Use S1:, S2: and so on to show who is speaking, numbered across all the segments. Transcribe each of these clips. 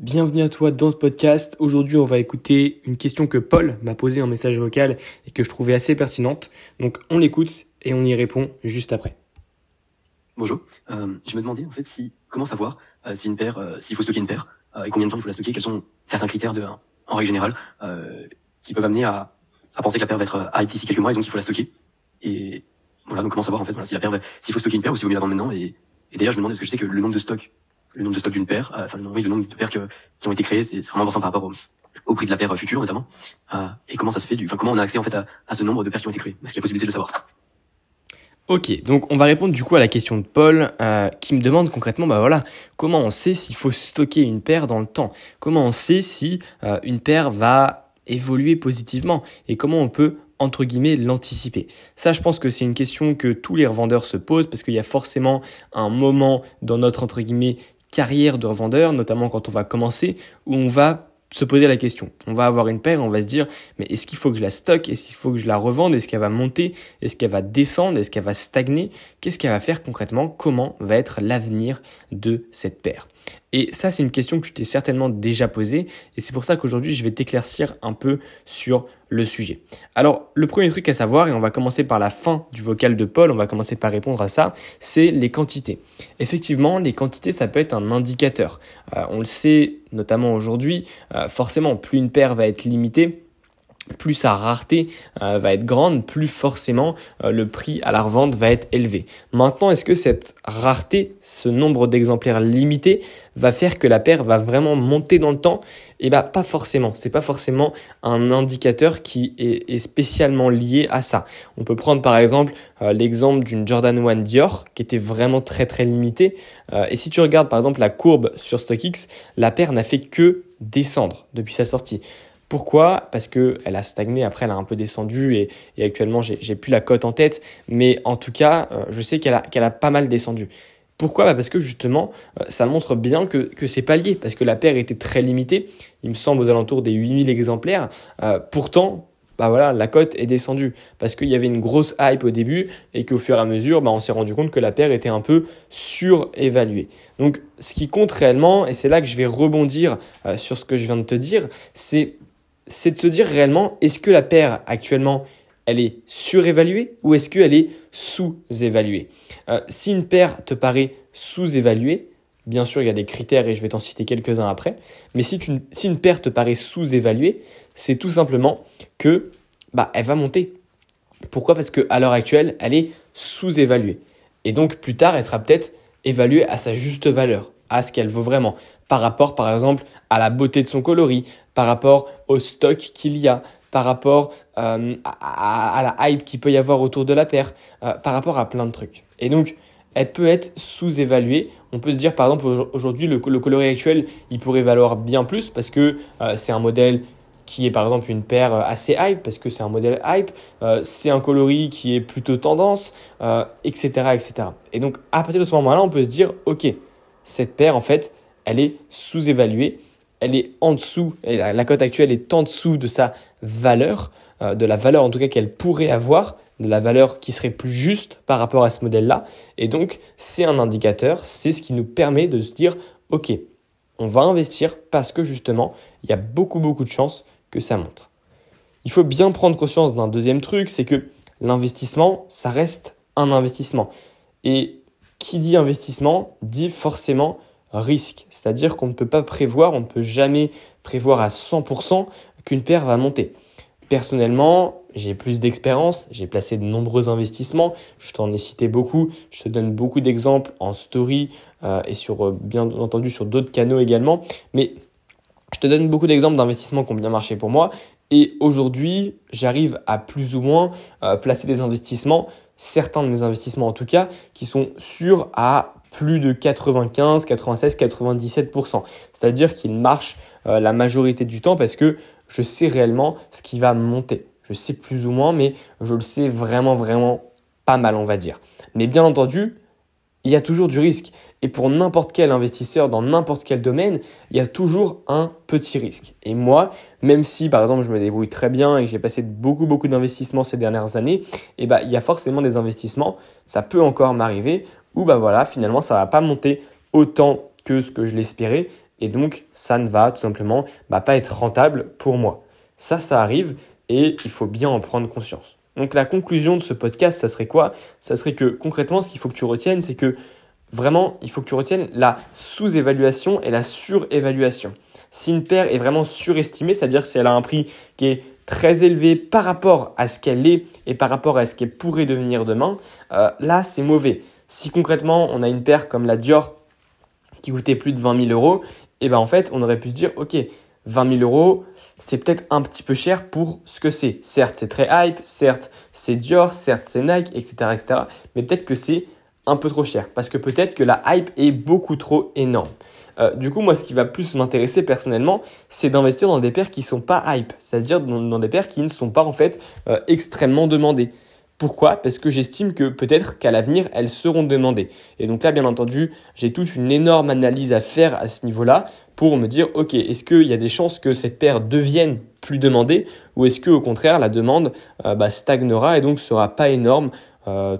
S1: Bienvenue à toi dans ce podcast. Aujourd'hui, on va écouter une question que Paul m'a posée en message vocal et que je trouvais assez pertinente. Donc, on l'écoute et on y répond juste après.
S2: Bonjour. Euh, je me demandais en fait si comment savoir euh, si une paire, euh, s'il faut stocker une paire et combien de temps il faut la stocker? Quels sont certains critères de, en règle générale, qui peuvent amener à, penser que la paire va être hype d'ici quelques mois et donc il faut la stocker? Et voilà, donc comment savoir en fait si la paire, s'il faut stocker une paire ou s'il vaut mieux la vendre maintenant? Et, d'ailleurs, je me demandais est-ce que je sais que le nombre de stocks, le nombre de stocks d'une paire, euh, enfin le nombre, oui, le nombre de paires qui ont été créées, c'est vraiment important par rapport au, prix de la paire future notamment. Euh, et comment ça se fait, enfin comment on a accès en fait à, ce nombre de paires qui ont été créées. Est-ce qu'il y a possibilité de le savoir
S1: Ok, donc on va répondre du coup à la question de Paul euh, qui me demande concrètement, bah voilà, comment on sait s'il faut stocker une paire dans le temps? Comment on sait si une paire va évoluer positivement? Et comment on peut entre guillemets l'anticiper? Ça, je pense que c'est une question que tous les revendeurs se posent parce qu'il y a forcément un moment dans notre entre guillemets carrière de revendeur, notamment quand on va commencer, où on va se poser la question. On va avoir une paire, on va se dire, mais est-ce qu'il faut que je la stocke? Est-ce qu'il faut que je la revende? Est-ce qu'elle va monter? Est-ce qu'elle va descendre? Est-ce qu'elle va stagner? Qu'est-ce qu'elle va faire concrètement? Comment va être l'avenir de cette paire? Et ça, c'est une question que tu t'es certainement déjà posée. Et c'est pour ça qu'aujourd'hui, je vais t'éclaircir un peu sur le sujet. Alors, le premier truc à savoir, et on va commencer par la fin du vocal de Paul, on va commencer par répondre à ça, c'est les quantités. Effectivement, les quantités, ça peut être un indicateur. Euh, on le sait notamment aujourd'hui, euh, forcément, plus une paire va être limitée, plus sa rareté euh, va être grande, plus forcément euh, le prix à la revente va être élevé. Maintenant, est-ce que cette rareté, ce nombre d'exemplaires limité, va faire que la paire va vraiment monter dans le temps? Eh bien, pas forcément. C'est pas forcément un indicateur qui est, spécialement lié à ça. On peut prendre par exemple euh, l'exemple d'une Jordan 1 Dior qui était vraiment très très limitée. Et si tu regardes par exemple la courbe sur StockX, la paire n'a fait que descendre depuis sa sortie. Pourquoi? Parce que elle a stagné, après elle a un peu descendu et, actuellement j'ai plus la cote en tête, mais en tout cas euh, je sais qu'elle a, qu'elle pas mal descendu. Pourquoi? Bah Parce que justement euh, ça montre bien que, c'est pas lié, parce que la paire était très limitée, il me semble aux alentours des 8000 exemplaires, Euh, pourtant bah voilà, la cote est descendue. Parce qu'il y avait une grosse hype au début et qu'au fur et à mesure, bah on s'est rendu compte que la paire était un peu surévaluée. Donc, ce qui compte réellement, et c'est là que je vais rebondir sur ce que je viens de te dire, c'est c'est de se dire réellement, est-ce que la paire actuellement, elle est surévaluée ou est-ce qu'elle est sous-évaluée? Euh, Si une paire te paraît sous-évaluée, bien sûr, il y a des critères et je vais t'en citer quelques-uns après, mais si, une paire te paraît sous-évaluée, c'est tout simplement que bah, elle va monter. Pourquoi? Parce qu'à l'heure actuelle, elle est sous-évaluée. Et donc, plus tard, elle sera peut-être évaluée à sa juste valeur, à ce qu'elle vaut vraiment, par rapport, par exemple, à la beauté de son coloris, par rapport au stock qu'il y a, par rapport euh, à, la hype qu'il peut y avoir autour de la paire, euh, par rapport à plein de trucs. Et donc, elle peut être sous-évaluée. On peut se dire, par exemple, aujourd'hui, le, coloris actuel, il pourrait valoir bien plus parce que euh, c'est un modèle qui est par exemple une paire assez hype parce que c'est un modèle hype, c'est un coloris qui est plutôt tendance, etc., etc. Et donc à partir de ce moment-là, on peut se dire, ok, cette paire en fait, elle est sous-évaluée, elle est en dessous, la cote actuelle est en dessous de sa valeur, euh, de la valeur en tout cas qu'elle pourrait avoir, de la valeur qui serait plus juste par rapport à ce modèle-là. Et donc c'est un indicateur, c'est ce qui nous permet de se dire, ok, on va investir parce que justement, il y a beaucoup beaucoup de chances que ça monte. Il faut bien prendre conscience d'un deuxième truc, c'est que l'investissement, ça reste un investissement. Et qui dit investissement dit forcément risque. C'est-à-dire qu'on ne peut pas prévoir, on ne peut jamais prévoir à 100% qu'une paire va monter. Personnellement, j'ai plus d'expérience, j'ai placé de nombreux investissements, je t'en ai cité beaucoup, je te donne beaucoup d'exemples en story euh, et sur euh, bien entendu sur d'autres canaux également, mais je te donne beaucoup d'exemples d'investissements qui ont bien marché pour moi et aujourd'hui, j'arrive à plus ou moins euh, placer des investissements, certains de mes investissements en tout cas, qui sont sûrs à plus de 95, 96, 97%. C'est-à-dire qu'ils marchent euh, la majorité du temps parce que je sais réellement ce qui va monter. Je sais plus ou moins, mais je le sais vraiment, vraiment pas mal, on va dire. Mais bien entendu, il y a toujours du risque. Et pour n'importe quel investisseur dans n'importe quel domaine, il y a toujours un petit risque. Et moi, même si par exemple je me débrouille très bien et que j'ai passé beaucoup beaucoup d'investissements ces dernières années, eh ben, il y a forcément des investissements, ça peut encore m'arriver, où bah voilà, finalement ça va pas monter autant que ce que je l'espérais. et donc ça ne va tout simplement bah, pas être rentable pour moi. Ça, ça arrive et il faut bien en prendre conscience. Donc la conclusion de ce podcast, ça serait quoi? Ça serait que concrètement, ce qu'il faut que tu retiennes, c'est que vraiment, il faut que tu retiennes la sous-évaluation et la surévaluation. Si une paire est vraiment surestimée, c'est-à-dire si elle a un prix qui est très élevé par rapport à ce qu'elle est et par rapport à ce qu'elle pourrait devenir demain, euh, là c'est mauvais. Si concrètement on a une paire comme la Dior qui coûtait plus de 20 000 euros, et eh ben en fait on aurait pu se dire ok 20 000 euros c'est peut-être un petit peu cher pour ce que c'est. Certes c'est très hype, certes c'est Dior, certes c'est Nike, etc. etc. mais peut-être que c'est un peu trop cher parce que peut-être que la hype est beaucoup trop énorme. Euh, du coup, moi, ce qui va plus m'intéresser personnellement, c'est d'investir dans des paires qui ne sont pas hype, c'est-à-dire dans, des paires qui ne sont pas en fait euh, extrêmement demandées. Pourquoi? Parce que j'estime que peut-être qu'à l'avenir, elles seront demandées. Et donc là, bien entendu, j'ai toute une énorme analyse à faire à ce niveau-là pour me dire, ok, est-ce qu'il y a des chances que cette paire devienne plus demandée ou est-ce que au contraire, la demande euh, bah, stagnera et donc sera pas énorme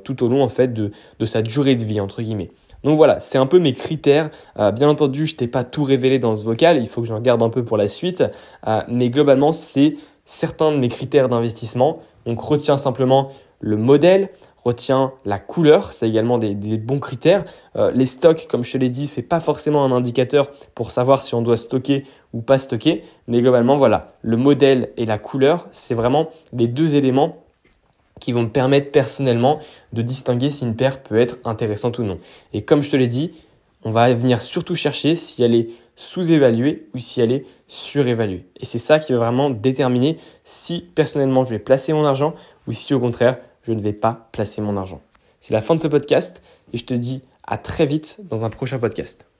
S1: tout au long en fait de, sa durée de vie entre guillemets. Donc voilà, c'est un peu mes critères. Euh, bien entendu, je t'ai pas tout révélé dans ce vocal, il faut que j'en garde un peu pour la suite. Euh, mais globalement, c'est certains de mes critères d'investissement. Donc retiens simplement le modèle, retiens la couleur, c'est également des, bons critères. Euh, les stocks, comme je te l'ai dit, c'est pas forcément un indicateur pour savoir si on doit stocker ou pas stocker, mais globalement voilà, le modèle et la couleur, c'est vraiment les deux éléments qui vont me permettre personnellement de distinguer si une paire peut être intéressante ou non. Et comme je te l'ai dit, on va venir surtout chercher si elle est sous-évaluée ou si elle est surévaluée. Et c'est ça qui va vraiment déterminer si personnellement je vais placer mon argent ou si au contraire je ne vais pas placer mon argent. C'est la fin de ce podcast et je te dis à très vite dans un prochain podcast.